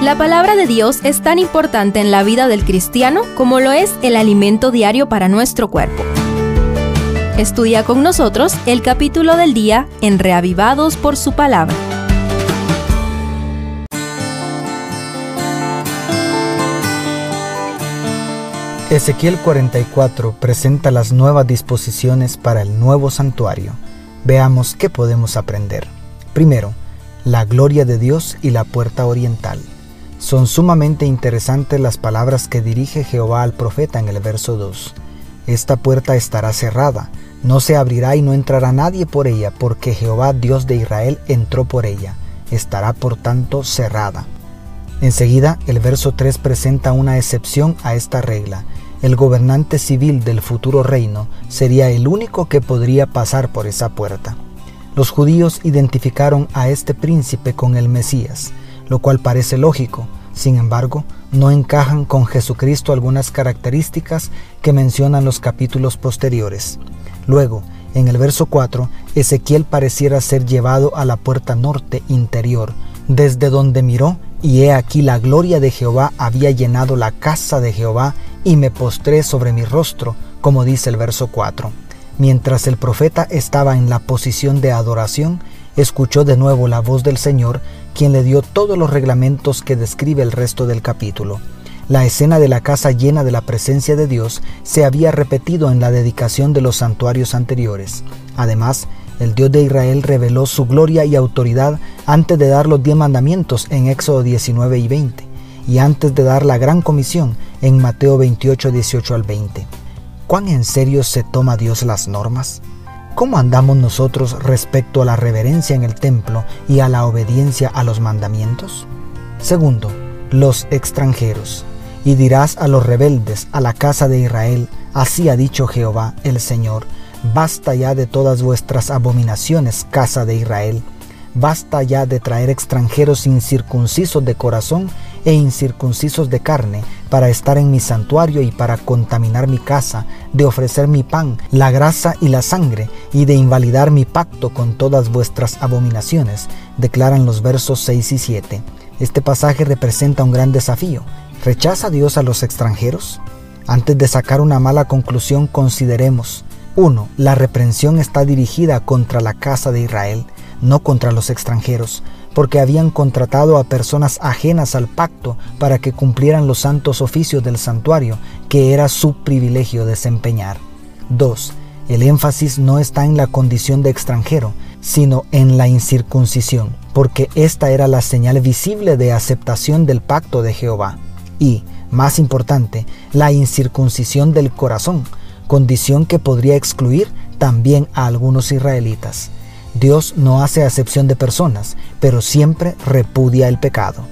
La palabra de Dios es tan importante en la vida del cristiano como lo es el alimento diario para nuestro cuerpo. Estudia con nosotros el capítulo del día en Reavivados por su palabra. Ezequiel 44 presenta las nuevas disposiciones para el nuevo santuario. Veamos qué podemos aprender. Primero, la gloria de Dios y la puerta oriental. Son sumamente interesantes las palabras que dirige Jehová al profeta en el verso 2. Esta puerta estará cerrada, no se abrirá y no entrará nadie por ella, porque Jehová Dios de Israel entró por ella. Estará por tanto cerrada. Enseguida, el verso 3 presenta una excepción a esta regla. El gobernante civil del futuro reino sería el único que podría pasar por esa puerta. Los judíos identificaron a este príncipe con el Mesías lo cual parece lógico. Sin embargo, no encajan con Jesucristo algunas características que mencionan los capítulos posteriores. Luego, en el verso 4, Ezequiel pareciera ser llevado a la puerta norte interior, desde donde miró, y he aquí la gloria de Jehová había llenado la casa de Jehová, y me postré sobre mi rostro, como dice el verso 4. Mientras el profeta estaba en la posición de adoración, escuchó de nuevo la voz del Señor quien le dio todos los reglamentos que describe el resto del capítulo. La escena de la casa llena de la presencia de Dios se había repetido en la dedicación de los santuarios anteriores. Además, el Dios de Israel reveló su gloria y autoridad antes de dar los diez mandamientos en Éxodo 19 y 20, y antes de dar la gran comisión en Mateo 28, 18 al 20. ¿Cuán en serio se toma Dios las normas? ¿Cómo andamos nosotros respecto a la reverencia en el templo y a la obediencia a los mandamientos? Segundo, los extranjeros. Y dirás a los rebeldes, a la casa de Israel, así ha dicho Jehová el Señor, basta ya de todas vuestras abominaciones, casa de Israel Basta ya de traer extranjeros incircuncisos de corazón e incircuncisos de carne para estar en mi santuario y para contaminar mi casa, de ofrecer mi pan, la grasa y la sangre, y de invalidar mi pacto con todas vuestras abominaciones, declaran los versos 6 y 7. Este pasaje representa un gran desafío. ¿Rechaza Dios a los extranjeros? Antes de sacar una mala conclusión, consideremos 1. La reprensión está dirigida contra la casa de Israel no contra los extranjeros, porque habían contratado a personas ajenas al pacto para que cumplieran los santos oficios del santuario, que era su privilegio desempeñar. 2. El énfasis no está en la condición de extranjero, sino en la incircuncisión, porque esta era la señal visible de aceptación del pacto de Jehová. Y, más importante, la incircuncisión del corazón, condición que podría excluir también a algunos israelitas. Dios no hace acepción de personas, pero siempre repudia el pecado.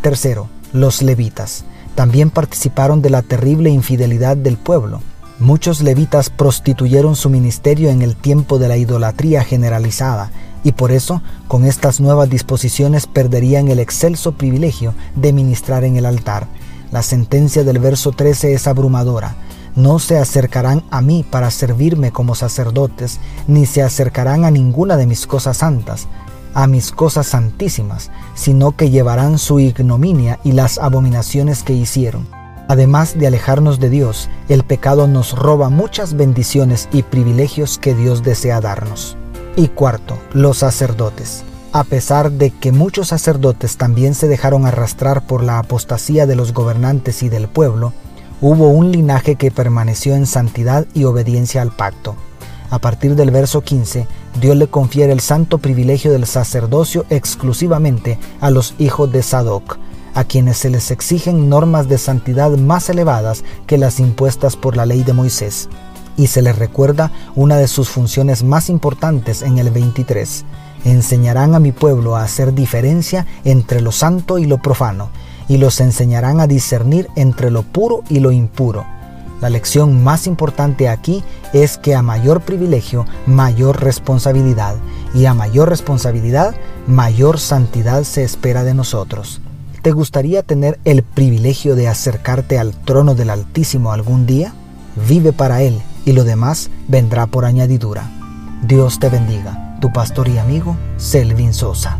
Tercero, los levitas. También participaron de la terrible infidelidad del pueblo. Muchos levitas prostituyeron su ministerio en el tiempo de la idolatría generalizada y por eso con estas nuevas disposiciones perderían el excelso privilegio de ministrar en el altar. La sentencia del verso 13 es abrumadora no se acercarán a mí para servirme como sacerdotes, ni se acercarán a ninguna de mis cosas santas, a mis cosas santísimas, sino que llevarán su ignominia y las abominaciones que hicieron. Además de alejarnos de Dios, el pecado nos roba muchas bendiciones y privilegios que Dios desea darnos. Y cuarto, los sacerdotes. A pesar de que muchos sacerdotes también se dejaron arrastrar por la apostasía de los gobernantes y del pueblo, hubo un linaje que permaneció en santidad y obediencia al pacto. A partir del verso 15, Dios le confiere el santo privilegio del sacerdocio exclusivamente a los hijos de Sadoc, a quienes se les exigen normas de santidad más elevadas que las impuestas por la ley de Moisés. Y se les recuerda una de sus funciones más importantes en el 23. Enseñarán a mi pueblo a hacer diferencia entre lo santo y lo profano, y los enseñarán a discernir entre lo puro y lo impuro. La lección más importante aquí es que a mayor privilegio, mayor responsabilidad, y a mayor responsabilidad, mayor santidad se espera de nosotros. ¿Te gustaría tener el privilegio de acercarte al trono del Altísimo algún día? Vive para Él y lo demás vendrá por añadidura. Dios te bendiga, tu pastor y amigo Selvin Sosa.